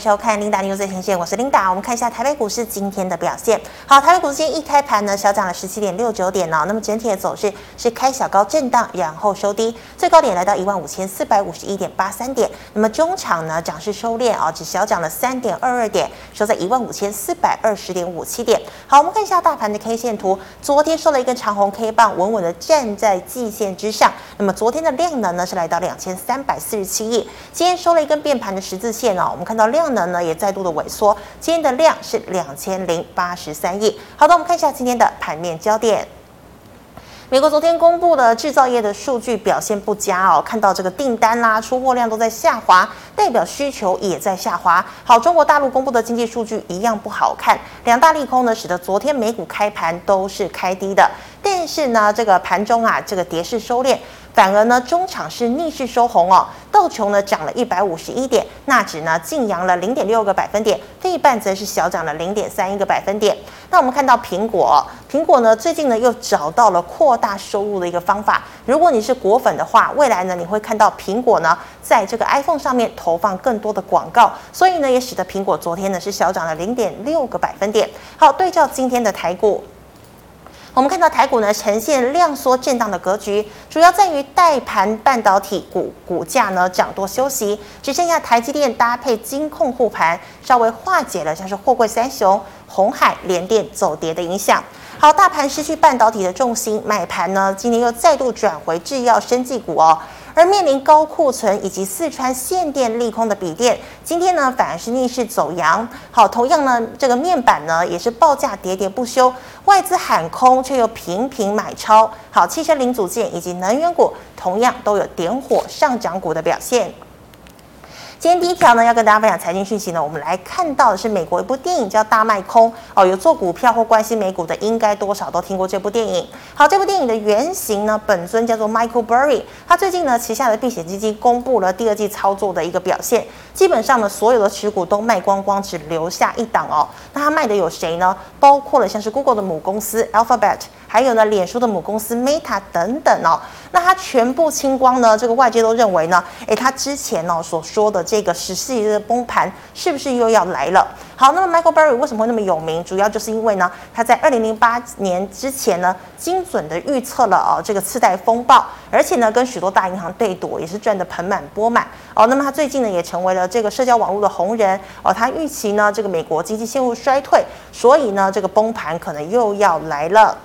收看 Linda News 最前线，我是 Linda。我们看一下台北股市今天的表现。好，台北股市今天一开盘呢，小涨了十七点六九点哦。那么整体的走势是开小高震荡，然后收低，最高点来到一万五千四百五十一点八三点。那么中场呢，涨势收敛啊，只小涨了三点二二点，收在一万五千四百二十点五七点。好，我们看一下大盘的 K 线图，昨天收了一根长红 K 棒，稳稳的站在季线之上。那么昨天的量能呢是来到两千三百四十七亿，今天收了一根变盘的十字线哦。我们看到量能呢也再度的萎缩，今天的量是两千零八十三亿。好的，我们看一下今天的盘面焦点。美国昨天公布的制造业的数据表现不佳哦，看到这个订单啦、出货量都在下滑，代表需求也在下滑。好，中国大陆公布的经济数据一样不好看，两大利空呢，使得昨天美股开盘都是开低的，但是呢，这个盘中啊，这个跌势收敛。反而呢，中场是逆势收红哦，道琼呢涨了一百五十一点，纳指呢劲扬了零点六个百分点，费半则是小涨了零点三一个百分点。那我们看到苹果，苹果呢最近呢又找到了扩大收入的一个方法。如果你是果粉的话，未来呢你会看到苹果呢在这个 iPhone 上面投放更多的广告，所以呢也使得苹果昨天呢是小涨了零点六个百分点。好，对照今天的台股。我们看到台股呢呈现量缩震荡的格局，主要在于带盘半导体股股价呢涨多休息，只剩下台积电搭配金控护盘，稍微化解了像是货柜三雄、鸿海、联电走跌的影响。好，大盘失去半导体的重心，买盘呢今天又再度转回制药、生技股哦。而面临高库存以及四川限电利空的笔电，今天呢反而是逆势走阳。好，同样呢这个面板呢也是报价喋喋不休，外资喊空却又频频买超。好，汽车零组件以及能源股同样都有点火上涨股的表现。今天第一条呢，要跟大家分享财经讯息呢，我们来看到的是美国一部电影叫《大卖空》哦，有做股票或关心美股的，应该多少都听过这部电影。好，这部电影的原型呢，本尊叫做 Michael Burry，他最近呢旗下的避险基金公布了第二季操作的一个表现，基本上呢所有的持股都卖光光，只留下一档哦。那他卖的有谁呢？包括了像是 Google 的母公司 Alphabet。还有呢，脸书的母公司 Meta 等等哦，那它全部清光呢？这个外界都认为呢，诶，它之前呢、所说的这个十四亿的崩盘，是不是又要来了？好，那么 Michael Burry 为什么会那么有名？主要就是因为呢，他在二零零八年之前呢，精准的预测了哦这个次贷风暴，而且呢跟许多大银行对赌，也是赚得盆满钵满哦。那么他最近呢也成为了这个社交网络的红人哦。他预期呢这个美国经济陷入衰退，所以呢这个崩盘可能又要来了。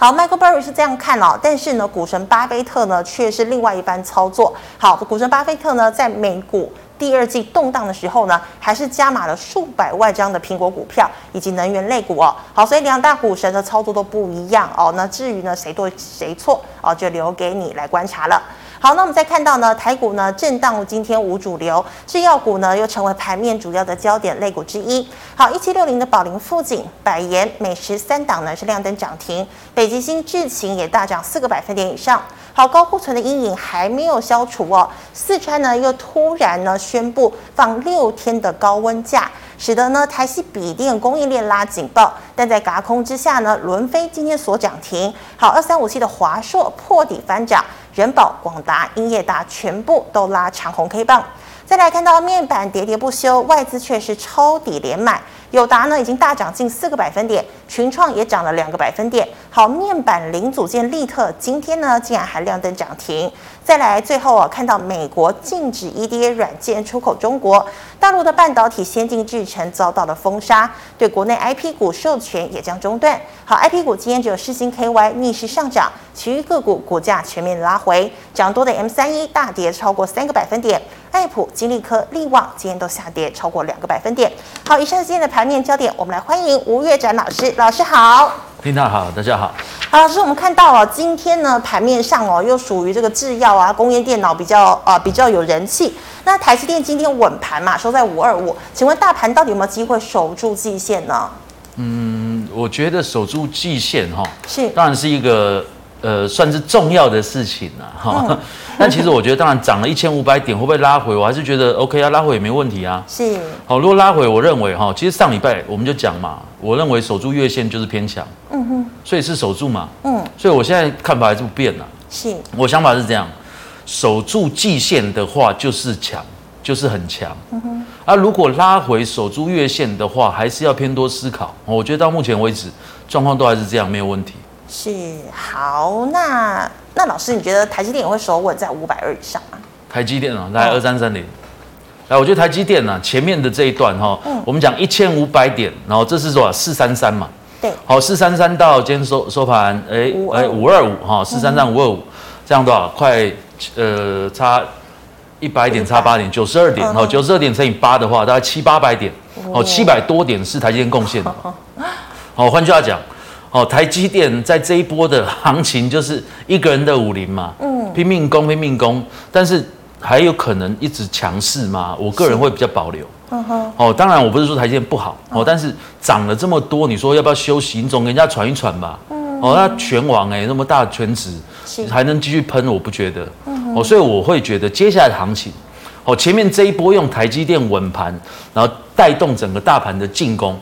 好，Michael Burry 是这样看哦，但是呢，股神巴菲特呢却是另外一番操作。好，股神巴菲特呢，在美股第二季动荡的时候呢，还是加码了数百万张的苹果股票以及能源类股哦。好，所以两大股神的操作都不一样哦。那至于呢，谁对谁错哦，就留给你来观察了。好，那我们再看到呢，台股呢震荡，今天无主流，制药股呢又成为盘面主要的焦点类股之一。好，一七六零的宝林富锦、百研、美食三档呢是亮灯涨停，北极星、智勤也大涨四个百分点以上。好，高库存的阴影还没有消除哦，四川呢又突然呢宣布放六天的高温假，使得呢台系笔电供应链拉警报，但在轧空之下呢，伦飞今天所涨停。好，二三五七的华硕破底翻涨。人保、广达、英业达全部都拉长红 K 棒，再来看到面板喋喋不休，外资却是抄底连买。友达呢已经大涨近四个百分点，群创也涨了两个百分点。好，面板零组件力特今天呢竟然还亮灯涨停。再来，最后啊，看到美国禁止 EDA 软件出口中国，大陆的半导体先进制程遭到了封杀，对国内 IP 股授权也将中断。好，IP 股今天只有世星 KY 逆势上涨，其余个股股价全面拉回，涨多的 M 三一大跌超过三个百分点，爱普、金利科、力旺今天都下跌超过两个百分点。好，以上是今天的盘面焦点，我们来欢迎吴月展老师，老师好。听到好，大家好。好，老师，我们看到哦，今天呢盘面上哦，又属于这个制药啊、工业电脑比较啊、呃、比较有人气。那台积电今天稳盘嘛，收在五二五，请问大盘到底有没有机会守住季线呢？嗯，我觉得守住季线哈、哦，是，当然是一个。呃，算是重要的事情了哈。嗯、但其实我觉得，当然涨了一千五百点，会不会拉回？我还是觉得 OK 啊，拉回也没问题啊。是。好，如果拉回，我认为哈，其实上礼拜我们就讲嘛，我认为守住月线就是偏强。嗯哼。所以是守住嘛。嗯。所以我现在看法还是不变了。是。我想法是这样，守住季线的话就是强。就是很强。嗯哼。啊，如果拉回守住月线的话，还是要偏多思考。我觉得到目前为止状况都还是这样，没有问题。是好，那那老师，你觉得台积电也会守稳在五百二以上吗？台积电啊，来二三三零。来，我觉得台积电呢、啊，前面的这一段哈，嗯、我们讲一千五百点，然后这是多少？四三三嘛。对。好，四三三到今天收收盘，哎哎五二五哈，四三三五二五，这样多少？快呃差一百点，差八点，九十二点。好，九十二点乘以八的话，大概七八百点。哦，七百多点是台积电贡献的。好，换句话讲，哦，台积电在这一波的行情就是一个人的武林嘛，嗯，拼命攻，拼命攻，但是。还有可能一直强势吗？我个人会比较保留。嗯哼。哦，当然我不是说台积电不好哦，但是涨了这么多，你说要不要休息？你总给人家喘一喘吧。嗯。哦，那拳王哎，那么大的权值，还能继续喷？我不觉得。嗯。哦，所以我会觉得接下来的行情，哦，前面这一波用台积电稳盘，然后带动整个大盘的进攻，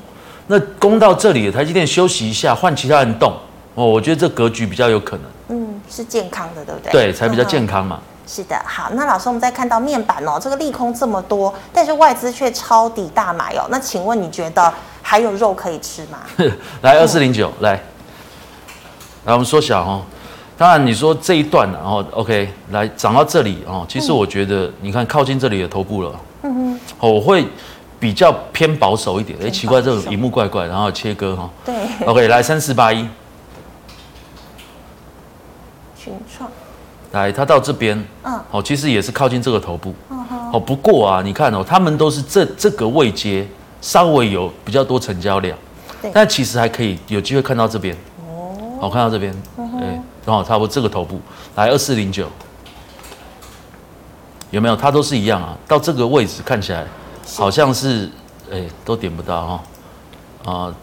那攻到这里，台积电休息一下，换其他人动。哦，我觉得这格局比较有可能。嗯，是健康的，对不对？对，才比较健康嘛。是的，好，那老师，我们再看到面板哦，这个利空这么多，但是外资却抄底大买哦，那请问你觉得还有肉可以吃吗？来二四零九，来，来我们缩小哦。当然你说这一段然后 OK，来涨到这里哦，其实我觉得你看靠近这里的头部了，嗯哼，我会比较偏保守一点。哎，奇怪，这种荧幕怪怪，然后切割哈。对，OK，来三四八一，群创。来，它到这边，嗯，好，其实也是靠近这个头部，嗯不过啊，你看哦，他们都是这这个位阶稍微有比较多成交量，对，但其实还可以有机会看到这边，哦，好，看到这边，哎，刚好差不多这个头部，来二四零九，有没有？它都是一样啊，到这个位置看起来好像是，哎，都点不到哈，啊，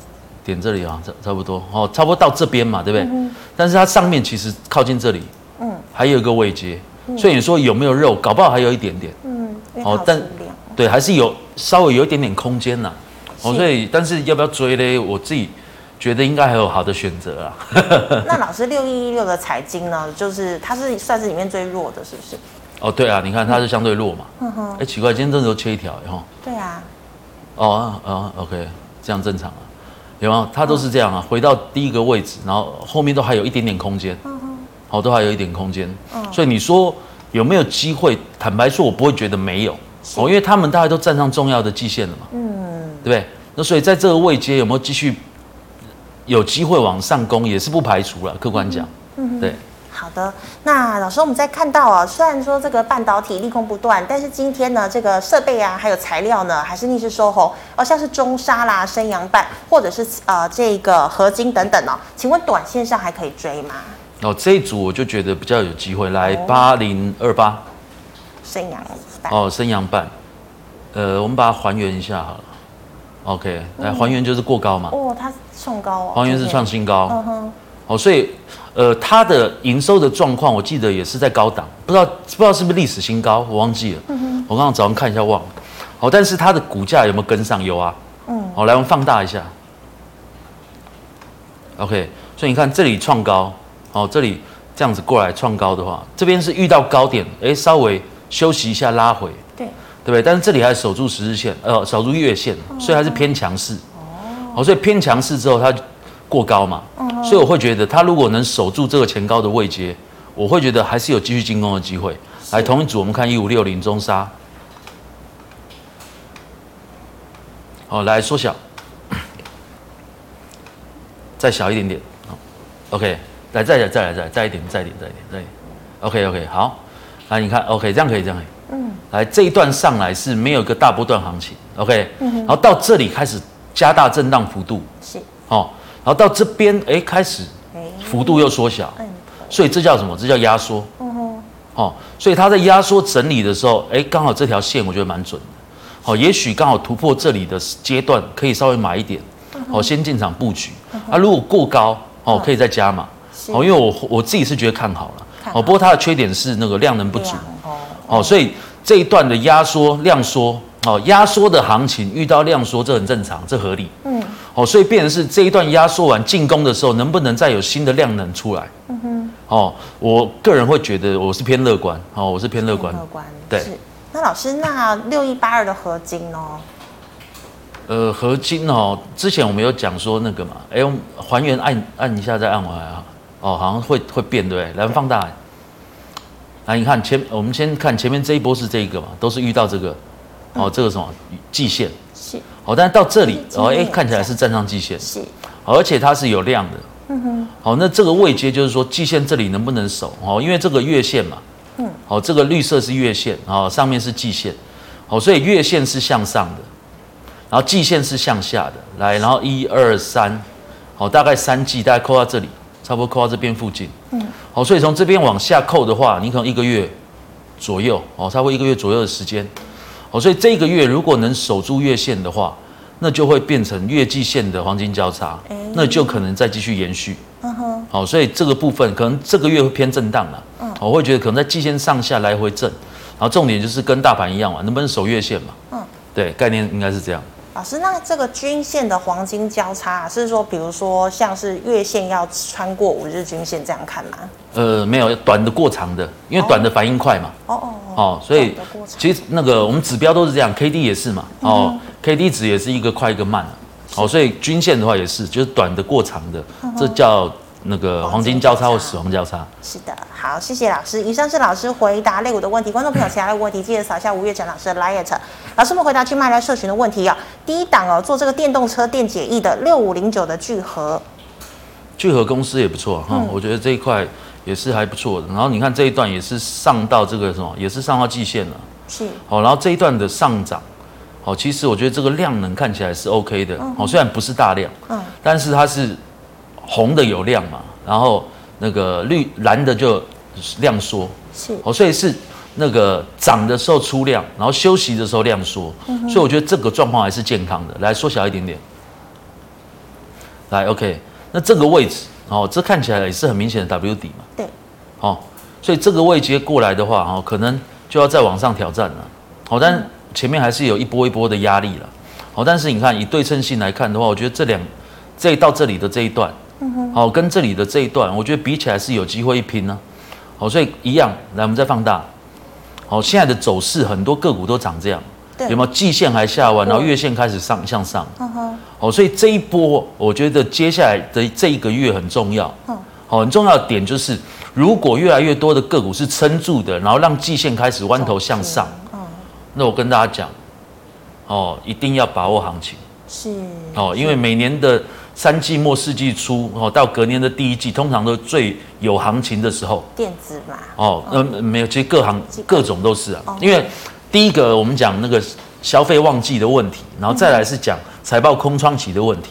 点这里啊，差差不多，哦，差不多到这边嘛，对不对？嗯但是它上面其实靠近这里。嗯，还有一个位阶，所以你说有没有肉？搞不好还有一点点。嗯，哦，但对，还是有稍微有一点点空间呐。哦，所以但是要不要追嘞？我自己觉得应该还有好的选择啊。那老师六一一六的财经呢？就是它是算是里面最弱的，是不是？哦，对啊，你看它是相对弱嘛。嗯哼。哎，奇怪，今天真的都切一条，哈。对啊。哦哦，OK，这样正常啊。有没有？它都是这样啊，回到第一个位置，然后后面都还有一点点空间。好，都还有一点空间，嗯，所以你说有没有机会？坦白说，我不会觉得没有哦，因为他们大概都站上重要的季线了嘛，嗯，对不对？那所以在这个位阶有没有继续有机会往上攻，也是不排除了。客观讲，嗯，对。好的，那老师，我们在看到啊，虽然说这个半导体利空不断，但是今天呢，这个设备啊，还有材料呢，还是逆势收红，哦，像是中沙啦、升阳半，或者是呃这个合金等等哦，请问短线上还可以追吗？哦，这一组我就觉得比较有机会，来八零二八，升阳半哦，升阳半，呃，我们把它还原一下好了，OK，来还原就是过高嘛，哦，它创高哦，还原是创新高，嗯哼，哦，所以呃，它的营收的状况，我记得也是在高档，不知道不知道是不是历史新高，我忘记了，嗯，我刚刚早上看一下忘了，好，但是它的股价有没有跟上？有啊，嗯，好，来我们放大一下，OK，所以你看这里创高。哦，这里这样子过来创高的话，这边是遇到高点，哎，稍微休息一下拉回，对，对不对？但是这里还守住十日线，呃，守住月线，所以还是偏强势。哦，所以偏强势之后它过高嘛，所以我会觉得他如果能守住这个前高的位阶，我会觉得还是有继续进攻的机会。来，同一组我们看一五六零中沙，好，来缩小，再小一点点，OK。来，再来，再来，再来，再一点，再一点，再一点，再一点。OK，OK，好。来，你看，OK，这样可以，这样可以。嗯。来，这一段上来是没有一个大波段行情，OK。嗯哼。然后到这里开始加大震荡幅度。是。哦。然后到这边，哎，开始，幅度又缩小。嗯。所以这叫什么？这叫压缩。哦。所以它在压缩整理的时候，哎，刚好这条线我觉得蛮准的。好，也许刚好突破这里的阶段，可以稍微买一点。好，先进场布局。啊，如果过高，哦，可以再加码。哦，因为我我自己是觉得看好了，哦，不过它的缺点是那个量能不足，哦，所以这一段的压缩量缩，哦，压缩的行情遇到量缩，这很正常，这合理，嗯，哦，所以变成是这一段压缩完进攻的时候，能不能再有新的量能出来？嗯哼，哦，我个人会觉得我是偏乐观，哦，我是偏乐观，乐观，对，那老师，那六一八二的合金呢？呃，合金哦，之前我们有讲说那个嘛，哎、欸，还原按按一下再按回来啊，哦，好像会会变对不对？来，放大。来，来你看前，我们先看前面这一波是这一个嘛，都是遇到这个，哦，这个什么？季线。是，好，但是到这里哦，哎、欸，看起来是站上季线是，而且它是有量的，嗯哼，好，那这个位阶就是说季线这里能不能守？哦，因为这个月线嘛。嗯，好，这个绿色是月线，哦，上面是季线，好，所以月线是向上的，然后季线是向下的，来，然后一二三，好，大概三季，大概扣到这里，差不多扣到这边附近，嗯，好，所以从这边往下扣的话，你可能一个月左右，哦，差不多一个月左右的时间，好，所以这个月如果能守住月线的话，那就会变成月季线的黄金交叉，那就可能再继续延续，嗯哼，好，所以这个部分可能这个月会偏震荡了。嗯我会觉得可能在季线上下来回震，然后重点就是跟大盘一样嘛，能不能守月线嘛？嗯，对，概念应该是这样。老师，那这个均线的黄金交叉是说，比如说像是月线要穿过五日均线这样看吗？呃，没有，短的过长的，因为短的反应快嘛。哦哦哦。所以其实那个我们指标都是这样，K D 也是嘛。哦，K D 值也是一个快一个慢。哦，所以均线的话也是，就是短的过长的，这叫。那个黄金交叉或死亡交叉，是的，好，谢谢老师。以上是老师回答类股的问题，观众朋友其他的问题记得扫一下吴月成老师的 liet。老师们回答去卖来社群的问题啊。第一档哦，做这个电动车电解液的六五零九的聚合，聚合公司也不错哈，嗯、我觉得这一块也是还不错的。然后你看这一段也是上到这个什么，也是上到季线了，是。好，然后这一段的上涨，好，其实我觉得这个量能看起来是 OK 的，好，虽然不是大量，嗯，但是它是。红的有量嘛，然后那个绿蓝的就量缩，是。哦，所以是那个涨的时候出量，然后休息的时候量缩，嗯、所以我觉得这个状况还是健康的。来缩小一点点，来 OK，那这个位置哦，这看起来也是很明显的 W 底嘛，对，哦，所以这个位阶过来的话哦，可能就要再往上挑战了，好，但前面还是有一波一波的压力了，好，但是你看以对称性来看的话，我觉得这两这到这里的这一段。好，跟这里的这一段，我觉得比起来是有机会一拼呢。好，所以一样，来我们再放大。好，现在的走势很多个股都长这样，对有没有？季线还下弯，然后月线开始上向上。好，所以这一波，我觉得接下来的这一个月很重要。好，很重要的点就是，如果越来越多的个股是撑住的，然后让季线开始弯头向上，那我跟大家讲，哦，一定要把握行情。是。哦，因为每年的。三季末四季初哦，到隔年的第一季，通常都最有行情的时候。电子嘛。哦，嗯、呃，没有，其实各行各种都是啊。哦、因为第一个我们讲那个消费旺季的问题，然后再来是讲财报空窗期的问题，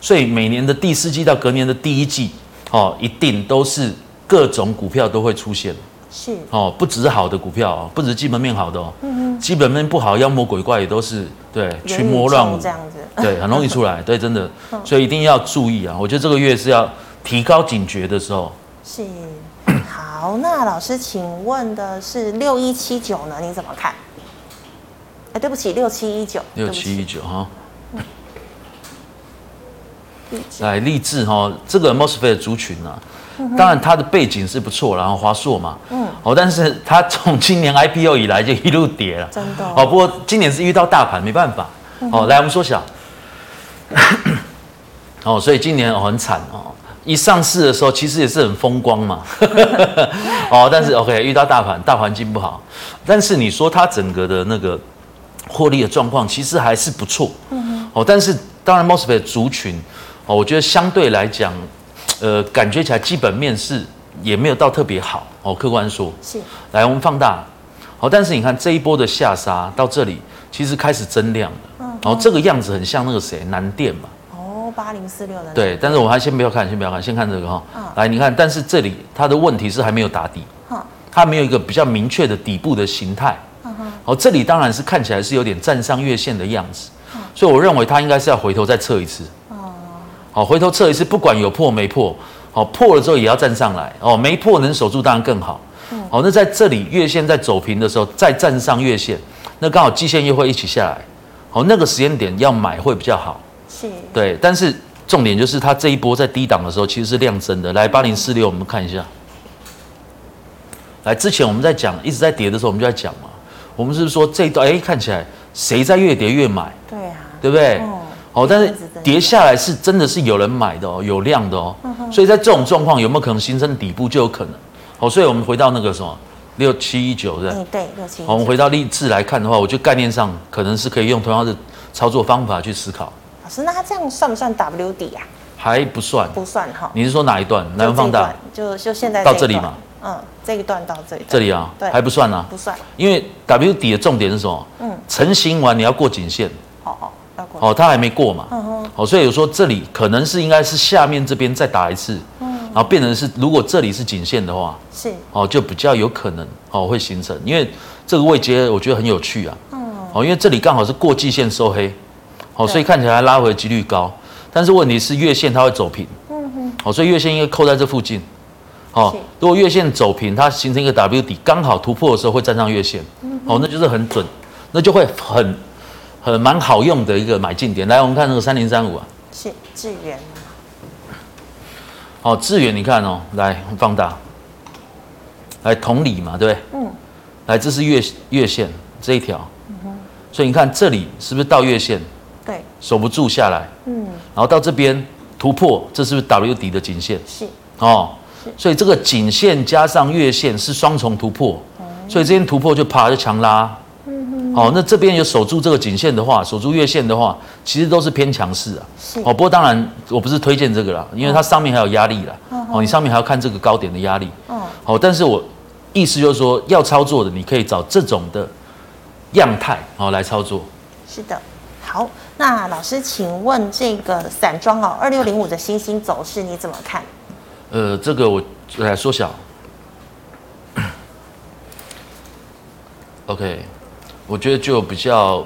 所以每年的第四季到隔年的第一季，哦，一定都是各种股票都会出现。是。哦，不只是好的股票哦，不只是基本面好的哦，嗯哼基本面不好，妖魔鬼怪也都是对群魔乱舞这样子。对，很容易出来。对，真的，所以一定要注意啊！我觉得这个月是要提高警觉的时候。是。好，那老师，请问的是六一七九呢？你怎么看？哎，对不起，六七一九。六七一九哈。来，励志哈，这个 MOSFET 的族群呢、啊，当然它的背景是不错，然后华硕嘛，嗯，哦，但是它从今年 IPO 以来就一路跌了，真的。哦，不过今年是遇到大盘，没办法。哦，来，我们缩小。哦，所以今年很惨哦，一上市的时候其实也是很风光嘛，哦，但是 OK 遇到大盘，大环境不好，但是你说它整个的那个获利的状况其实还是不错，嗯哦，但是当然 MOSFET 族群，哦，我觉得相对来讲，呃，感觉起来基本面是也没有到特别好，哦，客观说，是，来我们放大，好，但是你看这一波的下杀到这里，其实开始增量了。哦，这个样子很像那个谁，南电嘛。哦，八零四六的。对，但是我们还先不要看，先不要看，先看这个哈。嗯。来，你看，但是这里它的问题是还没有打底。嗯。它没有一个比较明确的底部的形态。嗯哼。哦，这里当然是看起来是有点站上月线的样子。嗯。所以我认为它应该是要回头再测一次。哦。好，回头测一次，不管有破没破，好，破了之后也要站上来。哦，没破能守住当然更好。嗯。好，那在这里月线在走平的时候再站上月线，那刚好季线又会一起下来。好，那个时间点要买会比较好，是，对，但是重点就是它这一波在低档的时候其实是量增的。来，八零四六，我们看一下。来，之前我们在讲一直在跌的时候，我们就在讲嘛，我们是不是说这一段哎看起来谁在越跌越买？对啊，对不对？哦，哦，但是跌下来是真的是有人买的哦，有量的哦，所以在这种状况有没有可能形成底部就有可能。哦，所以我们回到那个什么六七一九对，对六七。我们回到励志来看的话，我觉得概念上可能是可以用同样的操作方法去思考。老师，那它这样算不算 W 底啊？还不算，不算哈。你是说哪一段？来放大，就就现在到这里嘛。嗯，这一段到这里。这里啊，对，还不算啊，不算。因为 W 底的重点是什么？嗯，成型完你要过颈线。哦哦，哦，它还没过嘛。哦，所以有说这里可能是应该是下面这边再打一次。嗯。然后变成是，如果这里是颈线的话，是。哦，就比较有可能哦会形成，因为这个位阶我觉得很有趣啊。嗯。哦，因为这里刚好是过季线收黑，哦，所以看起来拉回几率高。但是问题是月线它会走平，嗯哼，哦，所以月线应该扣在这附近，哦，如果月线走平，它形成一个 W 底，刚好突破的时候会站上月线，哦，那就是很准，那就会很很蛮好用的一个买进点。来，我们看那个三零三五啊，是智原，好，智原你看哦，来放大，来同理嘛，对不对？嗯，来这是月月线这一条，嗯哼，所以你看这里是不是到月线？对，守不住下来，嗯，然后到这边突破，这是不是 W 底的颈线？是。哦，是。所以这个颈线加上月线是双重突破，嗯、所以这边突破就啪就强拉，哦，那这边有守住这个颈线的话，守住月线的话，其实都是偏强势啊，是。哦，不过当然我不是推荐这个啦，因为它上面还有压力啦，嗯、哦，你上面还要看这个高点的压力，嗯，好，但是我意思就是说，要操作的你可以找这种的样态哦来操作，是的。好，那老师，请问这个散装哦，二六零五的星星走势你怎么看？呃，这个我来缩小。OK，我觉得就比较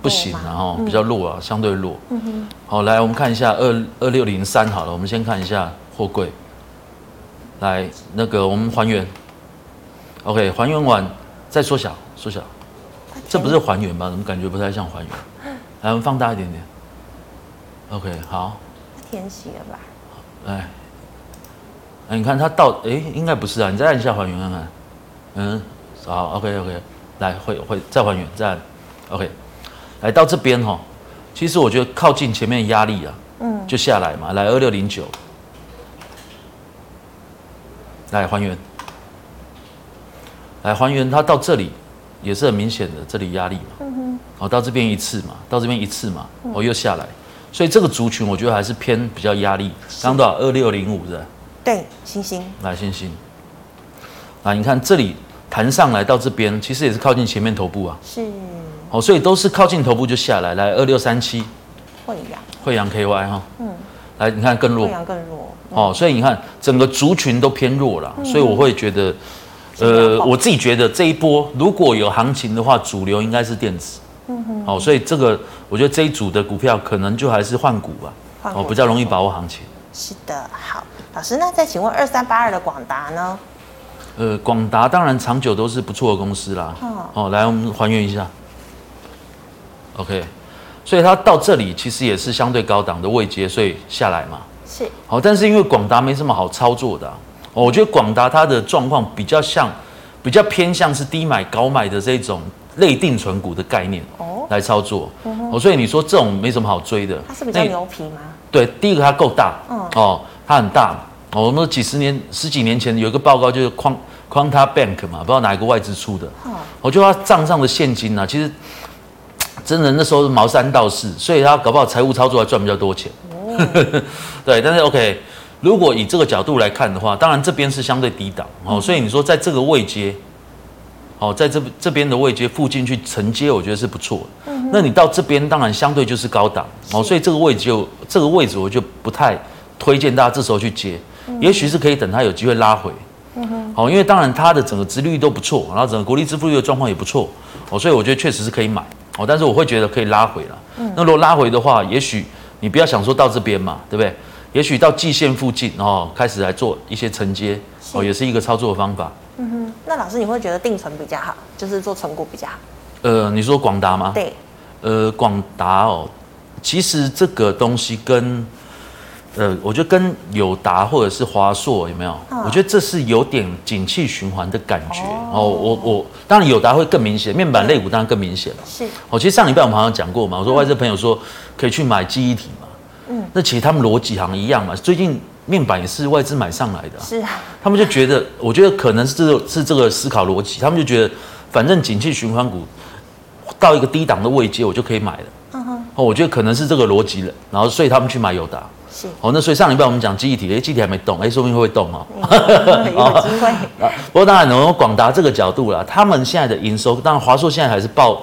不行，然后比较弱啊，相对弱。嗯哼。好，来我们看一下二二六零三好了，我们先看一下货柜。来，那个我们还原。OK，还原完再缩小，缩小。这不是还原吧？怎么感觉不太像还原？来，我们放大一点点。OK，好。填写了吧？哎，哎，你看它到，哎，应该不是啊。你再按一下还原看看。嗯，好，OK，OK。来，会会再还原，再按。OK。来到这边哈，其实我觉得靠近前面压力啊，嗯，就下来嘛。来，二六零九。来还原。来还原，它到这里也是很明显的，这里压力嘛。嗯哼。哦，到这边一次嘛，到这边一次嘛，哦，又下来，所以这个族群我觉得还是偏比较压力。刚多少？二六零五是吧？对，星星。来，星星。啊，你看这里弹上来到这边，其实也是靠近前面头部啊。是。哦，所以都是靠近头部就下来。来，二六三七。惠阳，惠阳 KY 哈。嗯。来，你看更弱。惠阳更弱。哦，所以你看整个族群都偏弱了，所以我会觉得，呃，我自己觉得这一波如果有行情的话，主流应该是电子。嗯哼，好，所以这个我觉得这一组的股票可能就还是换股吧，哦，比较容易把握行情。是的，好，老师，那再请问二三八二的广达呢？呃，广达当然长久都是不错的公司啦。哦，来，我们还原一下。OK，所以它到这里其实也是相对高档的位阶，所以下来嘛。是。好，但是因为广达没什么好操作的，哦，我觉得广达它的状况比较像，比较偏向是低买高买的这种。类定存股的概念哦，来操作哦，所以你说这种没什么好追的。它是比较牛皮吗？对，第一个它够大，嗯哦，它很大哦。我们几十年、十几年前有一个报告，就是 Quanta Bank 嘛，不知道哪一个外资出的。哦，我觉得他账上的现金呢，其实真的那时候是毛三到四，所以他搞不好财务操作还赚比较多钱。哦，对，但是 OK，如果以这个角度来看的话，当然这边是相对低档哦，所以你说在这个位阶。哦，在这这边的位阶附近去承接，我觉得是不错的。嗯，那你到这边当然相对就是高档哦，所以这个位置就这个位置我就不太推荐大家这时候去接，也许是可以等它有机会拉回。嗯哼，好，因为当然它的整个殖利率都不错，然后整个国力支付率的状况也不错哦，所以我觉得确实是可以买哦，但是我会觉得可以拉回了。嗯，那如果拉回的话，也许你不要想说到这边嘛，对不对？也许到季线附近哦，开始来做一些承接哦，也是一个操作的方法。嗯哼，那老师你会觉得定存比较好，就是做存股比较好？呃，你说广达吗？对，呃，广达哦，其实这个东西跟呃，我觉得跟友达或者是华硕有没有？哦、我觉得这是有点景气循环的感觉哦。哦我我当然友达会更明显，面板类股当然更明显了。是。哦，其实上礼拜我们好像讲过嘛，我说外资朋友说可以去买记忆体嘛。嗯。那其实他们逻辑好像一样嘛。最近面板也是外资买上来的、啊。是啊。他们就觉得，我觉得可能是这个是这个思考逻辑，他们就觉得反正景气循环股到一个低档的位阶，我就可以买了。哦，我觉得可能是这个逻辑了，然后所以他们去买友达。是哦，那所以上礼拜我们讲记忆体，哎，记忆体还没动，哎，说不定会动哦。有机会啊。不过当然，从广达这个角度啦，他们现在的营收，当然华硕现在还是报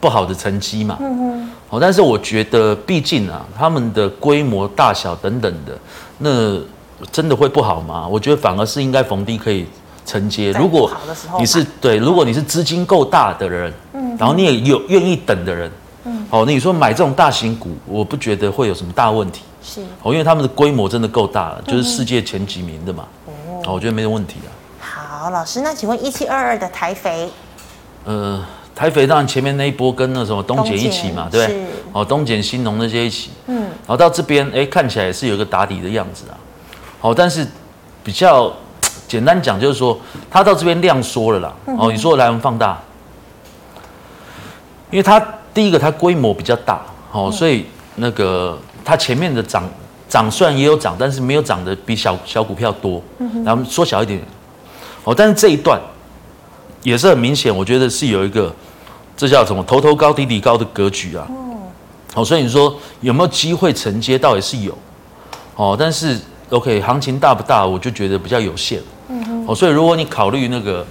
不好的成绩嘛。嗯嗯。哦，但是我觉得，毕竟啊，他们的规模大小等等的，那真的会不好吗？我觉得反而是应该逢低可以承接。如果你是对，如果你是资金够大的人，嗯，然后你也有愿意等的人，嗯，哦，那你说买这种大型股，我不觉得会有什么大问题。是哦，因为他们的规模真的够大了，就是世界前几名的嘛。哦，我觉得没有问题啊。好，老师，那请问一七二二的台肥？呃，台肥当然前面那一波跟那什么东碱一起嘛，对不对？哦，东碱、新农那些一起。嗯。然后到这边，哎，看起来也是有一个打底的样子啊。好，但是比较简单讲，就是说它到这边量缩了啦。哦，你说来我们放大，因为它第一个它规模比较大，哦，所以那个。它前面的涨涨虽然也有涨，但是没有涨的比小小股票多。然后缩小一点，哦，但是这一段也是很明显，我觉得是有一个这叫什么头头高底底高的格局啊。哦，所以你说有没有机会承接？倒也是有。哦，但是 OK，行情大不大？我就觉得比较有限。哦，所以如果你考虑那个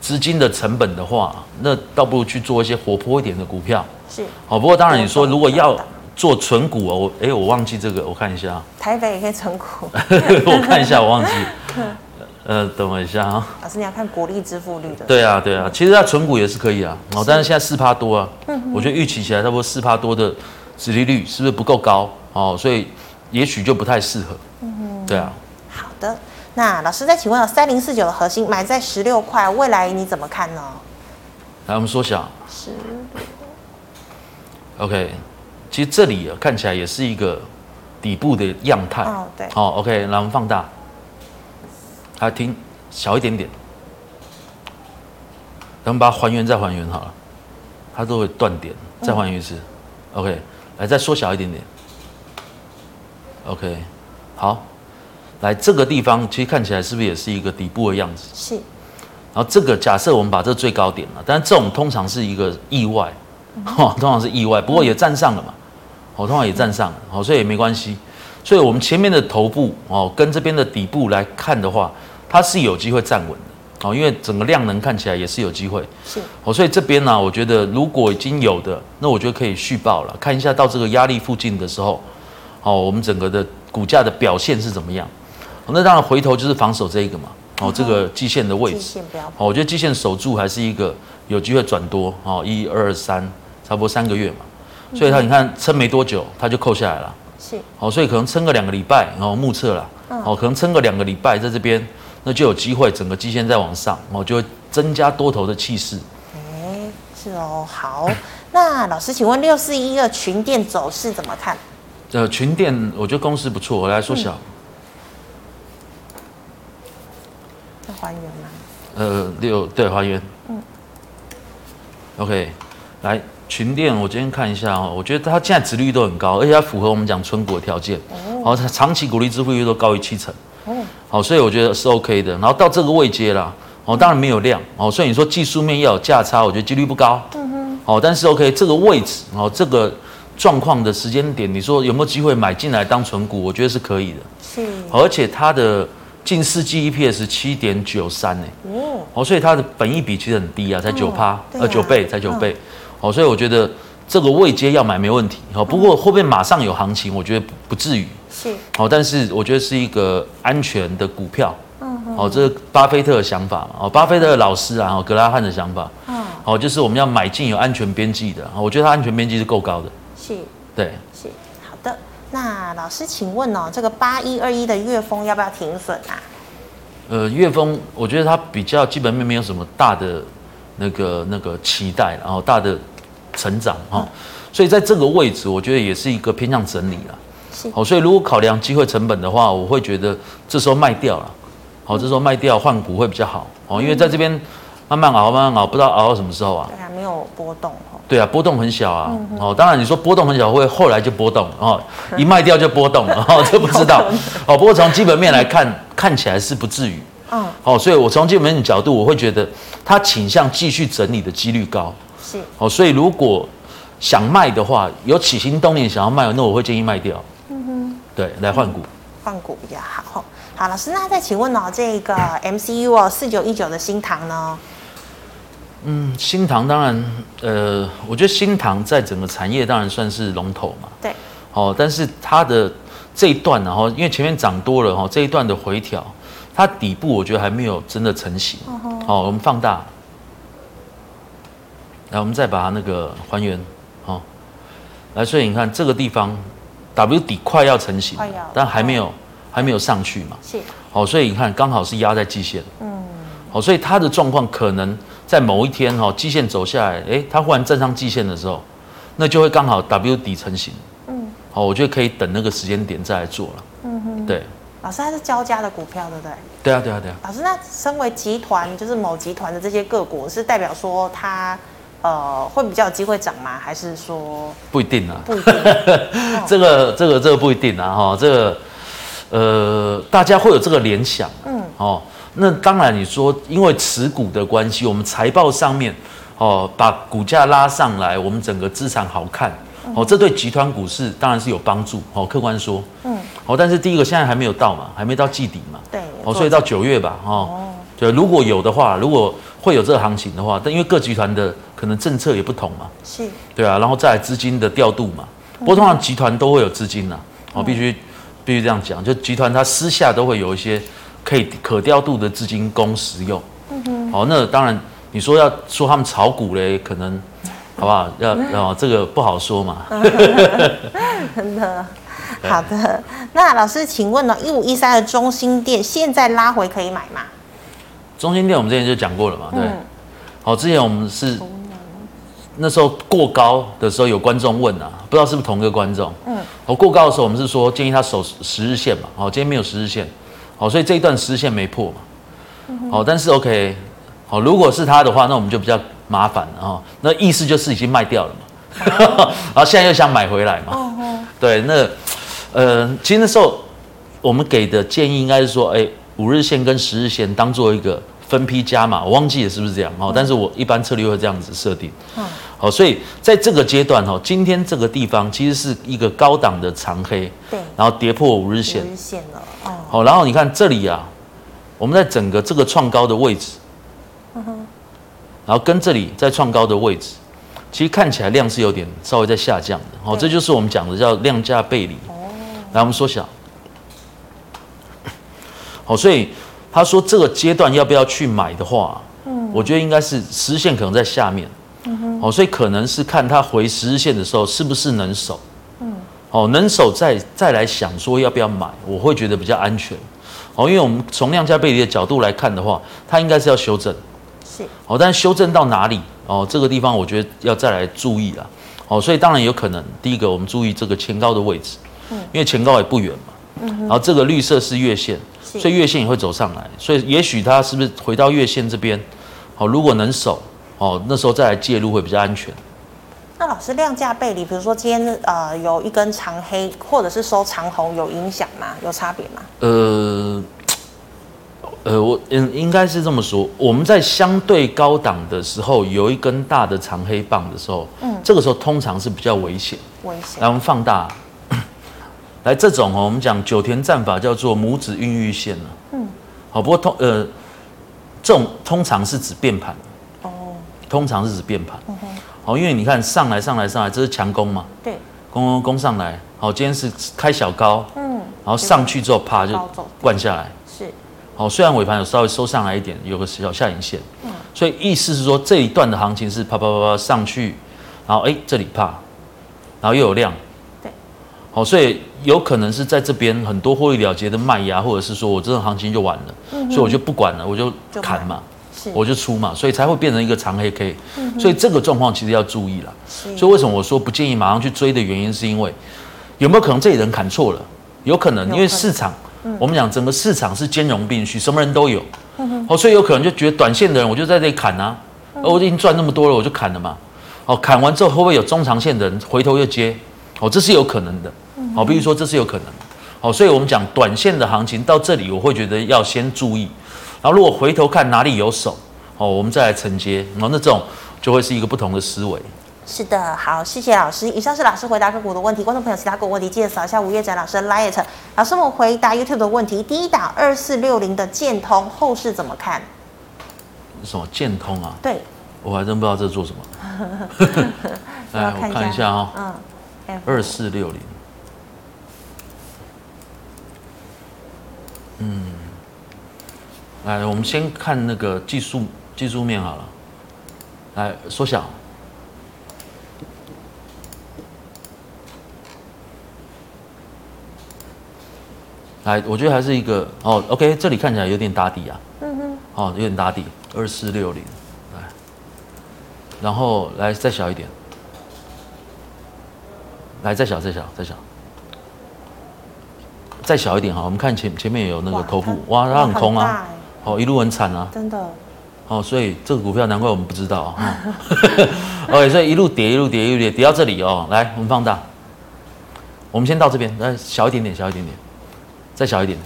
资金的成本的话，那倒不如去做一些活泼一点的股票。是。哦，不过当然你说如果要。做存股哦，我哎，我忘记这个，我看一下。台北也可以存股。我看一下，我忘记。呃，等我一下啊。老师，你要看股利支付率的。对啊，对啊，其实它存股也是可以啊。哦，但是现在四趴多啊。嗯。我觉得预期起来差不多四趴多的殖利率是不是不够高？哦，所以也许就不太适合。嗯哼。对啊。好的，那老师再请问，三零四九的核心买在十六块，未来你怎么看呢？来，我们缩小。是。OK。其实这里啊，看起来也是一个底部的样态。哦，对。好，OK，来我们放大，它听小一点点，咱们把它还原再还原好了，它都会断点，再还原一次。嗯、OK，来再缩小一点点。OK，好，来这个地方其实看起来是不是也是一个底部的样子？是。然后这个假设我们把这最高点了，但是这种通常是一个意外，哦，通常是意外，不过也站上了嘛。哦，通常也站上了，哦，所以也没关系。所以，我们前面的头部哦，跟这边的底部来看的话，它是有机会站稳的哦，因为整个量能看起来也是有机会。是哦，所以这边呢，我觉得如果已经有的，那我觉得可以续报了，看一下到这个压力附近的时候，哦，我们整个的股价的表现是怎么样？那当然回头就是防守这一个嘛，哦，这个季线的位置。哦，我觉得季线守住还是一个有机会转多哦，一二三，差不多三个月嘛。所以他你看撑没多久，他就扣下来了。是，好，所以可能撑个两个礼拜，然后目测了，哦，可能撑个两个礼拜在这边，那就有机会整个基线再往上，哦，就会增加多头的气势。哎，是哦，好，那老师，请问六四一二群电走势怎么看？呃，群电我觉得公司不错，我来缩小。要还原吗？呃，六对还原。嗯。OK，来。群电，我今天看一下哦，我觉得它现在殖利率都很高，而且它符合我们讲存股的条件，哦，它长期股利支付率都高于七成，哦。好，所以我觉得是 OK 的。然后到这个位阶啦，哦，当然没有量，哦，所以你说技术面要有价差，我觉得几率不高，嗯哼，哦，但是 OK 这个位置，哦，这个状况的时间点，你说有没有机会买进来当存股？我觉得是可以的，是，而且它的近四季 EPS 七点九三呢，哦，所以它的本益比其实很低啊，才九趴，呃，九倍才九倍。哦，所以我觉得这个未接要买没问题。好，不过后面马上有行情，我觉得不至于。是。好，但是我觉得是一个安全的股票。嗯哼。哦，这是巴菲特的想法嘛。哦，巴菲特的老师啊，格拉汉的想法。嗯。哦，就是我们要买进有安全边际的。我觉得它安全边际是够高的。是。对。是。好的，那老师请问哦，这个八一二一的月峰要不要停损啊？呃，月峰，我觉得它比较基本面没有什么大的那个那个期待，然后大的。成长哈，所以在这个位置，我觉得也是一个偏向整理了。是，好，所以如果考量机会成本的话，我会觉得这时候卖掉了，好，这时候卖掉换股会比较好，哦，因为在这边慢慢熬，慢慢熬，不知道熬到什么时候啊。对啊，没有波动哦。对啊，波动很小啊，哦，当然你说波动很小，会后来就波动，哦，一卖掉就波动了，哦，这不知道，哦，不过从基本面来看，看起来是不至于，嗯，哦，所以我从基本面的角度，我会觉得它倾向继续整理的几率高，是，哦，所以如果想卖的话，有起心动念想要卖，那我会建议卖掉。嗯哼，对，来换股。换股比较好。好，老师，那再请问哦，这个 MCU 哦，四九一九的新唐呢？嗯，新唐当然，呃，我觉得新唐在整个产业当然算是龙头嘛。对。哦，但是它的这一段然后，因为前面涨多了哈，这一段的回调，它底部我觉得还没有真的成型。哦吼。好，我们放大。来，我们再把它那个还原。好来，所以你看这个地方，W 底快要成型，但还没有，还没有上去嘛。是。好，所以你看刚好是压在季线。嗯。好，所以它的状况可能在某一天哈，季线走下来，哎，它忽然站上季线的时候，那就会刚好 W 底成型。嗯。好，我觉得可以等那个时间点再来做了。嗯哼。对。老师，它是交加的股票，对不对？对啊，对啊，对啊。老师，那身为集团，就是某集团的这些个股，是代表说它。呃，会比较有机会涨吗？还是说不一定啊？不一定，这个这个这个不一定啊！哈，这个呃，大家会有这个联想，嗯，哦，那当然你说因为持股的关系，我们财报上面哦把股价拉上来，我们整个资产好看，哦，这对集团股市当然是有帮助，哦，客观说，嗯，哦，但是第一个现在还没有到嘛，还没到季底嘛，对，哦，所以到九月吧，哦，对，如果有的话，如果会有这个行情的话，但因为各集团的。可能政策也不同嘛，是，对啊，然后再来资金的调度嘛。不过通常集团都会有资金呐，我必须必须这样讲，就集团它私下都会有一些可以可调度的资金供使用。嗯哼。好，那当然你说要说他们炒股嘞，可能好不好？要哦，这个不好说嘛。真的，好的。那老师，请问呢，一五一三的中心店现在拉回可以买吗？中心店我们之前就讲过了嘛，对。好，之前我们是。那时候过高的时候，有观众问啊，不知道是不是同一个观众。嗯，我过高的时候，我们是说建议他守十日线嘛。好，今天没有十日线，好，所以这一段十日线没破嘛。好，但是 OK，好，如果是他的话，那我们就比较麻烦了哈。那意思就是已经卖掉了嘛，然后现在又想买回来嘛。对，那呃，其实那时候我们给的建议应该是说，哎，五日线跟十日线当做一个。分批加码，我忘记了是不是这样哦？但是我一般策略会这样子设定。嗯，好，所以在这个阶段哈，今天这个地方其实是一个高档的长黑，对，然后跌破五日线，五日线了，哦，好，然后你看这里啊，我们在整个这个创高的位置，嗯哼，然后跟这里在创高的位置，其实看起来量是有点稍微在下降的，好，这就是我们讲的叫量价背离。哦，来我们缩小，好，所以。他说：“这个阶段要不要去买的话，嗯，我觉得应该是十日线可能在下面，嗯哼，哦，所以可能是看他回十日线的时候是不是能守，嗯，哦，能守再再来想说要不要买，我会觉得比较安全，哦，因为我们从量价背离的角度来看的话，它应该是要修正，是，哦，但修正到哪里，哦，这个地方我觉得要再来注意了，哦，所以当然有可能，第一个我们注意这个前高的位置，嗯，因为前高也不远嘛，嗯，然后这个绿色是月线。”所以月线也会走上来，所以也许它是不是回到月线这边？好，如果能守，哦，那时候再来介入会比较安全。那老师量价背离，比如说今天呃有一根长黑，或者是收长红，有影响吗？有差别吗？呃，呃，我应应该是这么说，我们在相对高档的时候，有一根大的长黑棒的时候，嗯，这个时候通常是比较危险。危险。来，我们放大。来，这种哦，我们讲九田战法叫做拇指孕育线了。嗯。好，不过通呃，这种通常是指变盘。哦。通常是指变盘。嗯哼。好，因为你看上来上来上来，这是强攻嘛。对。攻攻攻上来，好，今天是开小高。嗯。然后上去之后，啪就灌下来。是。好，虽然尾盘有稍微收上来一点，有个小下影线。嗯。所以意思是说，这一段的行情是啪啪啪啪上去，然后哎这里啪，然后又有量。对。好，所以。有可能是在这边很多获利了结的卖压，或者是说我这种行情就完了，嗯、所以我就不管了，我就砍嘛，就我就出嘛，所以才会变成一个长黑 K。嗯、所以这个状况其实要注意了。所以为什么我说不建议马上去追的原因，是因为有没有可能这里人砍错了？有可能，因为市场，嗯我们讲整个市场是兼容并蓄，什么人都有。嗯哦，所以有可能就觉得短线的人，我就在这里砍啊，嗯哦，我已经赚那么多了，我就砍了嘛。哦，砍完之后会不会有中长线的人回头又接？哦，这是有可能的。好、哦，比如说这是有可能。好、哦，所以我们讲短线的行情到这里，我会觉得要先注意。然后如果回头看哪里有手，哦，我们再来承接。然后那这种就会是一个不同的思维。是的，好，谢谢老师。以上是老师回答个股的问题，观众朋友其他个股问题记得扫一下吴月展老师的 Light。老师，我们回答 YouTube 的问题，第一档二四六零的建通后市怎么看？什么建通啊？对，我还真不知道这是做什么。来，我看一下哈、哦。嗯。二四六零。嗯。来，我们先看那个技术技术面好了。来，缩小。来，我觉得还是一个哦，OK，这里看起来有点打底啊，嗯哼，哦，有点打底，二四六零，来，然后来再小一点，来再小再小再小，再小一点哈，我们看前前面有那个头部，哇，它很空啊，哦，一路很惨啊，真的，哦，所以这个股票难怪我们不知道啊，OK，所以一路跌一路跌一路跌，跌到这里哦，来，我们放大，我们先到这边，来小一点点，小一点点。再小一点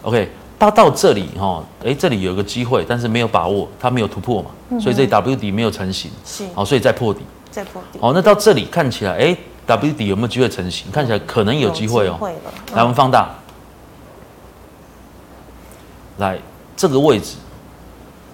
，OK，到到这里哈，哎，这里有个机会，但是没有把握，它没有突破嘛，嗯、所以这 W 底没有成型，是，好，所以再破底，再破底，好，那到这里看起来，哎底有没有机会成型？看起来可能有机会哦，来，我们放大，来这个位置，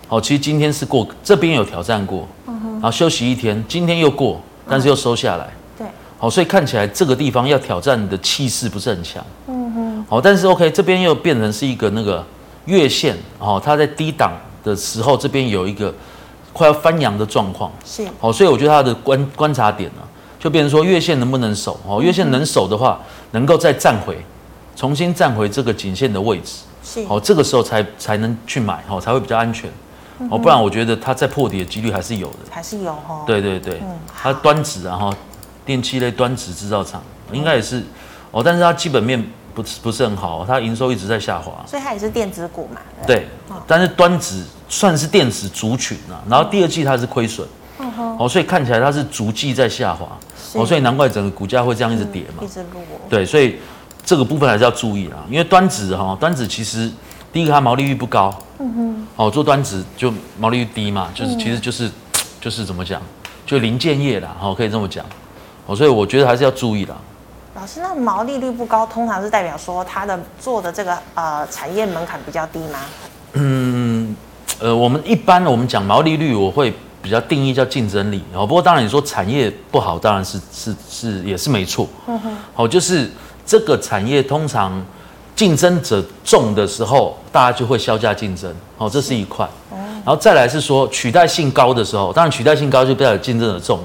好，其实今天是过，这边有挑战过，然后休息一天，今天又过，但是又收下来，对、嗯，好，所以看起来这个地方要挑战的气势不是很强，嗯哼。好，但是 OK，这边又变成是一个那个月线。哦，它在低档的时候，这边有一个快要翻阳的状况，是，好，所以我觉得它的观观察点呢，就变成说月线能不能守哦，月线能守的话，能够再站回，重新站回这个颈线的位置，是，哦，这个时候才才能去买，哦，才会比较安全，哦，不然我觉得它再破底的几率还是有的，还是有哦，对对对，它端子啊哈，电器类端子制造厂应该也是，哦，但是它基本面。不是不是很好，它营收一直在下滑，所以它也是电子股嘛。对，但是端子算是电子族群啊，然后第二季它是亏损，哦，哦，所以看起来它是逐季在下滑，哦，所以难怪整个股价会这样一直跌嘛，嗯、一直落。对，所以这个部分还是要注意啦，因为端子哈、哦，端子其实第一个它毛利率不高，嗯哼，哦，做端子就毛利率低嘛，就是其实就是、嗯、就是怎么讲，就零件业啦，哦，可以这么讲，哦，所以我觉得还是要注意啦。老师，那毛利率不高，通常是代表说它的做的这个呃产业门槛比较低吗？嗯，呃，我们一般我们讲毛利率，我会比较定义叫竞争力哦。不过当然你说产业不好，当然是是是也是没错。嗯哼。好，就是这个产业通常竞争者重的时候，大家就会削价竞争。好，这是一块。哦。然后再来是说取代性高的时候，当然取代性高就代表竞争者重嘛。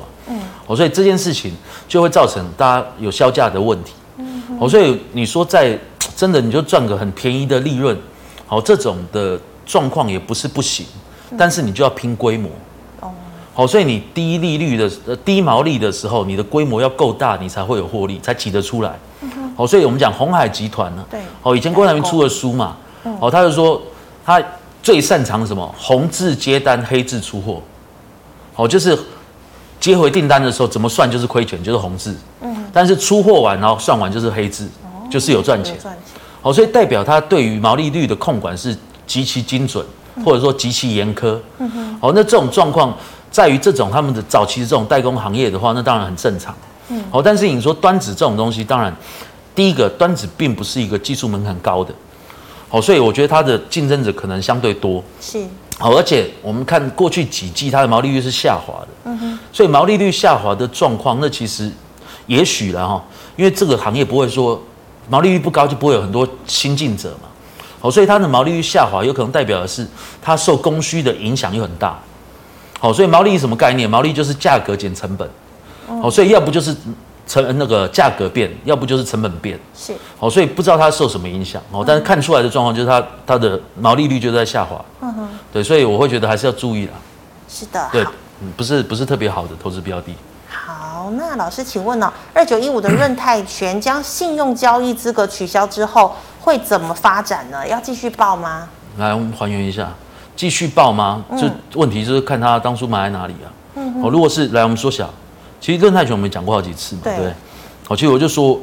哦，所以这件事情就会造成大家有削价的问题。嗯，哦，所以你说在真的你就赚个很便宜的利润，好，这种的状况也不是不行，但是你就要拼规模。哦，好，所以你低利率的呃低毛利的时候，你的规模要够大，你才会有获利，才挤得出来。嗯，好，所以我们讲鸿海集团呢，对，哦，以前郭台铭出了书嘛，哦，他就说他最擅长什么？红字接单，黑字出货。好，就是。接回订单的时候，怎么算就是亏钱，就是红字。嗯，但是出货完然后算完就是黑字，哦、就是有赚钱。好，所以代表他对于毛利率的控管是极其精准，嗯、或者说极其严苛。嗯哼。好，那这种状况在于这种他们的早期的这种代工行业的话，那当然很正常。嗯。好，但是你说端子这种东西，当然第一个端子并不是一个技术门槛高的。好，所以我觉得它的竞争者可能相对多。是。好，而且我们看过去几季它的毛利率是下滑的，嗯哼，所以毛利率下滑的状况，那其实也许了哈，因为这个行业不会说毛利率不高就不会有很多新进者嘛，好，所以它的毛利率下滑有可能代表的是它受供需的影响又很大，好，所以毛利是什么概念？毛利就是价格减成本，好，所以要不就是。成那个价格变，要不就是成本变，是好，所以不知道它受什么影响哦。但是看出来的状况就是它它的毛利率就在下滑，嗯哼，对，所以我会觉得还是要注意啦。是的，对，嗯，不是不是特别好的投资标的。好。那老师请问呢、哦，二九一五的润泰全将信用交易资格取消之后会怎么发展呢？要继续报吗？来，我们还原一下，继续报吗？这、嗯、问题就是看他当初买在哪里啊。嗯哼。哦，如果是来，我们缩小，其实论泰全我们讲过好几次嘛，对。对好，其实我就说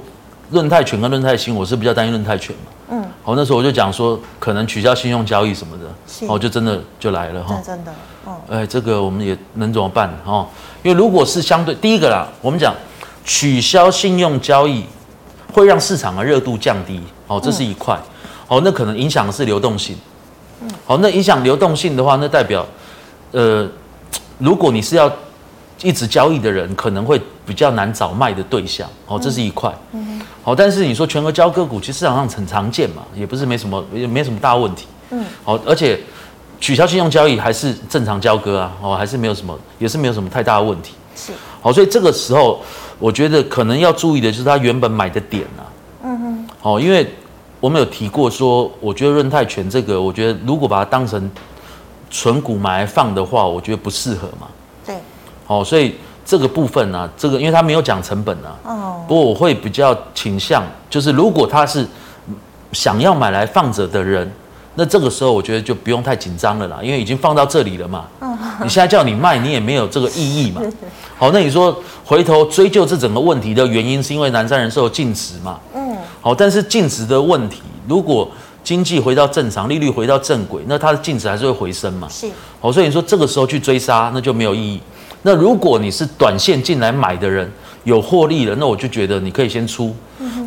论泰全跟论泰新，我是比较担心论泰全嘛。嗯。好，那时候我就讲说，可能取消信用交易什么的，哦，就真的就来了哈。真的。哦。哎，这个我们也能怎么办哈？因为如果是相对第一个啦，我们讲取消信用交易会让市场的热度降低，哦，这是一块。哦，那可能影响的是流动性。嗯。好，那影响流动性的话，那代表，呃，如果你是要一直交易的人，可能会比较难找卖的对象。哦，这是一块。嗯。好，但是你说全额交割股，其实市场上很常见嘛，也不是没什么，也没什么大问题。嗯。好，而且取消信用交易还是正常交割啊，哦，还是没有什么，也是没有什么太大的问题。是。好，所以这个时候，我觉得可能要注意的就是他原本买的点啊。嗯哼。哦，因为。我们有提过说，我觉得润泰拳这个，我觉得如果把它当成纯股买来放的话，我觉得不适合嘛。对。哦，所以这个部分呢、啊，这个因为他没有讲成本啊。哦。不过我会比较倾向，就是如果他是想要买来放着的人，那这个时候我觉得就不用太紧张了啦，因为已经放到这里了嘛。嗯。你现在叫你卖，你也没有这个意义嘛。好，那你说回头追究这整个问题的原因，是因为南山人寿净值嘛？嗯好，但是净值的问题，如果经济回到正常，利率回到正轨，那它的净值还是会回升嘛？是。好，所以你说这个时候去追杀，那就没有意义。那如果你是短线进来买的人，有获利了，那我就觉得你可以先出，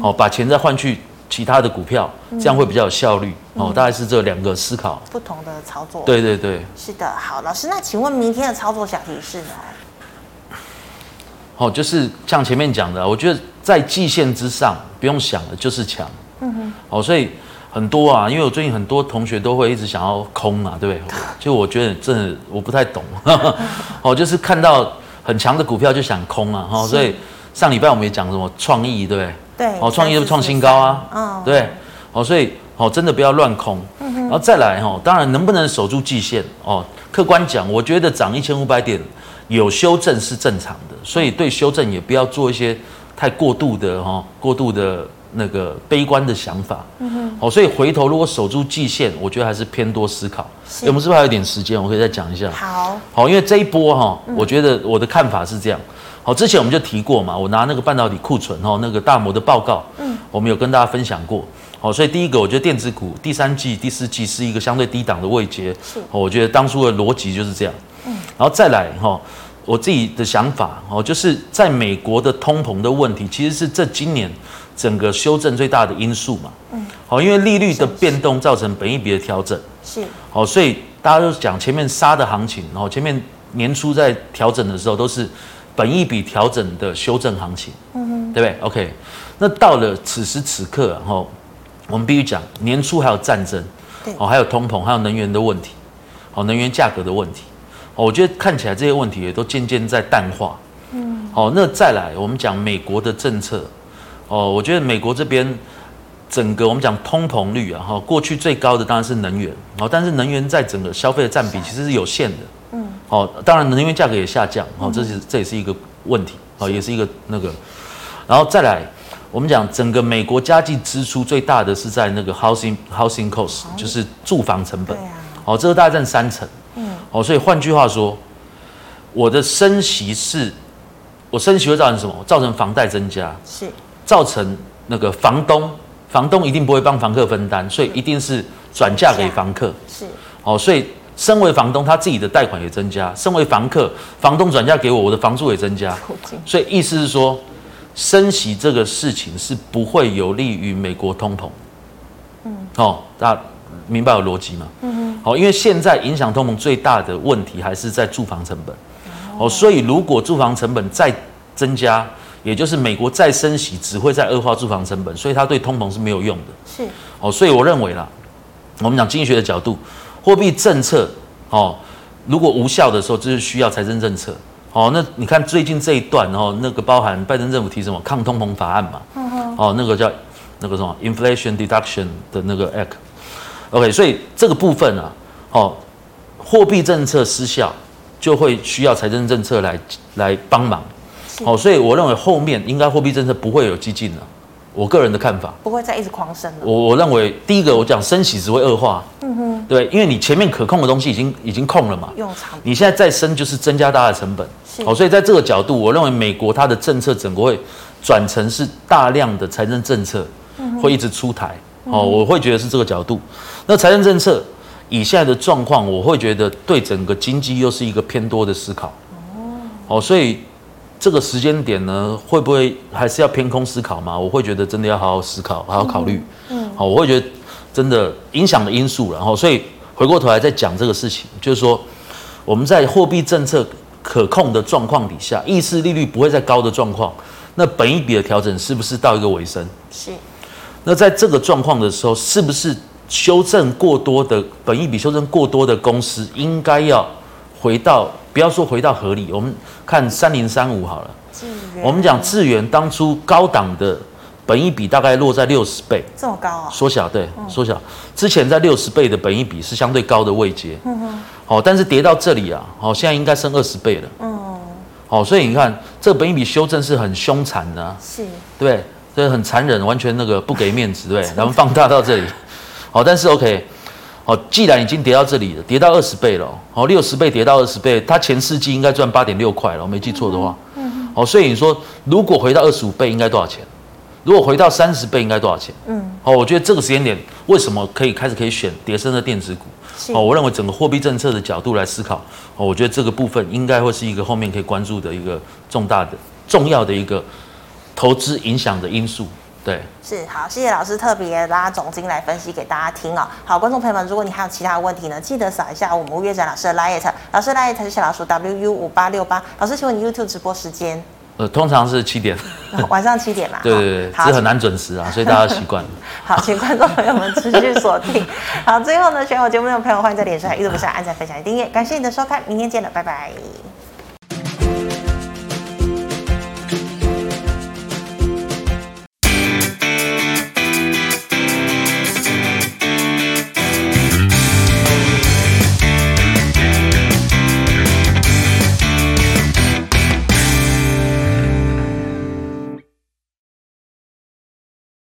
好，把钱再换去其他的股票，这样会比较有效率。哦，大概是这两个思考。不同的操作。对对对。是的，好，老师，那请问明天的操作小提示呢？哦，就是像前面讲的，我觉得在季线之上不用想了，就是强。嗯哼。哦，所以很多啊，因为我最近很多同学都会一直想要空嘛，对不对？就我觉得真的我不太懂。哦，就是看到很强的股票就想空啊。哦，所以上礼拜我们也讲什么创意，对不对？对。哦，创意都创新高啊。嗯。对。哦，所以哦，真的不要乱空。嗯哼。然后再来哈，当然能不能守住季线？哦，客观讲，我觉得涨一千五百点。有修正是正常的，所以对修正也不要做一些太过度的哈，过度的那个悲观的想法。嗯哼。哦，所以回头如果守住季线，我觉得还是偏多思考。是。我们是不是还有点时间？我可以再讲一下。好。好，因为这一波哈，我觉得我的看法是这样。好，之前我们就提过嘛，我拿那个半导体库存哈，那个大摩的报告，嗯，我们有跟大家分享过。好，所以第一个，我觉得电子股第三季、第四季是一个相对低档的位阶。是。我觉得当初的逻辑就是这样。嗯。然后再来哈。我自己的想法哦，就是在美国的通膨的问题，其实是这今年整个修正最大的因素嘛。嗯。好，因为利率的变动造成本益比的调整。是。好，所以大家都讲前面杀的行情，然后前面年初在调整的时候都是本一笔调整的修正行情。嗯哼。对不对？OK。那到了此时此刻，然后我们必须讲年初还有战争，对，哦，还有通膨，还有能源的问题，哦，能源价格的问题。哦我觉得看起来这些问题也都渐渐在淡化。嗯，好，那再来我们讲美国的政策。哦，我觉得美国这边整个我们讲通膨率啊，哈，过去最高的当然是能源。哦，但是能源在整个消费的占比其实是有限的。嗯，好，当然能源价格也下降。哦，这是这也是一个问题。哦，也是一个那个。然后再来，我们讲整个美国家计支出最大的是在那个 housing housing cost，就是住房成本。对啊。哦，这个大概占三成。嗯哦，所以换句话说，我的升息是，我升息会造成什么？造成房贷增加，是造成那个房东，房东一定不会帮房客分担，所以一定是转嫁给房客。是，哦，所以身为房东，他自己的贷款也增加；身为房客，房东转嫁给我，我的房租也增加。所以意思是说，升息这个事情是不会有利于美国通膨。嗯，哦，大家明白我逻辑吗？嗯。好，因为现在影响通膨最大的问题还是在住房成本，哦，所以如果住房成本再增加，也就是美国再升息，只会再恶化住房成本，所以它对通膨是没有用的。是，哦，所以我认为啦，我们讲经济学的角度，货币政策，哦，如果无效的时候，就是需要财政政策。哦，那你看最近这一段，哦，那个包含拜登政府提什么抗通膨法案嘛，哦，那个叫那个什么 Inflation Deduction 的那个 Act。OK，所以这个部分啊，哦，货币政策失效，就会需要财政政策来来帮忙。哦，所以我认为后面应该货币政策不会有激进了。我个人的看法，不会再一直狂升了。我我认为第一个我讲升息只会恶化，嗯哼，对，因为你前面可控的东西已经已经控了嘛，用长，你现在再升就是增加大家的成本，是，好，所以在这个角度，我认为美国它的政策整个会转成是大量的财政政策，会一直出台，哦，我会觉得是这个角度。那财政政策以现在的状况，我会觉得对整个经济又是一个偏多的思考，哦，好，所以。这个时间点呢，会不会还是要偏空思考嘛？我会觉得真的要好好思考，好好考虑。嗯，好，我会觉得真的影响的因素，然后所以回过头来再讲这个事情，就是说我们在货币政策可控的状况底下，意识利率不会再高的状况，那本一笔的调整是不是到一个尾声？是。那在这个状况的时候，是不是修正过多的本一笔修正过多的公司应该要回到？不要说回到合理，我们看三零三五好了。我们讲智原当初高档的本益比大概落在六十倍，这么高啊？缩小对，缩小。之前在六十倍的本益比是相对高的位阶。嗯哼。好，但是跌到这里啊，好，现在应该升二十倍了。嗯。好，所以你看这个本益比修正是很凶残的啊。是。对，这很残忍，完全那个不给面子，对。然后放大到这里。好，但是 OK。好，既然已经跌到这里了，跌到二十倍了，好，六十倍跌到二十倍，它前四季应该赚八点六块了，我没记错的话。嗯嗯。好，所以你说如果回到二十五倍应该多少钱？如果回到三十倍应该多少钱？嗯。好，我觉得这个时间点为什么可以开始可以选叠升的电子股？哦，我认为整个货币政策的角度来思考，哦，我觉得这个部分应该会是一个后面可以关注的一个重大的、重要的一个投资影响的因素。对，是好，谢谢老师特别拉总经来分析给大家听哦。好，观众朋友们，如果你还有其他的问题呢，记得扫一下我们吴月展老师的 liet，老师 liet 是小老鼠 WU 五八六八。老师，请问你 YouTube 直播时间？呃，通常是七点，晚上七点嘛。对对对，这很难准时啊，所以大家习惯。好，请观众朋友们持续锁定。好，最后呢，喜欢我节目的朋友，欢迎在脸书、YouTube 上按赞、分享、订阅。感谢你的收看，明天见了，拜拜。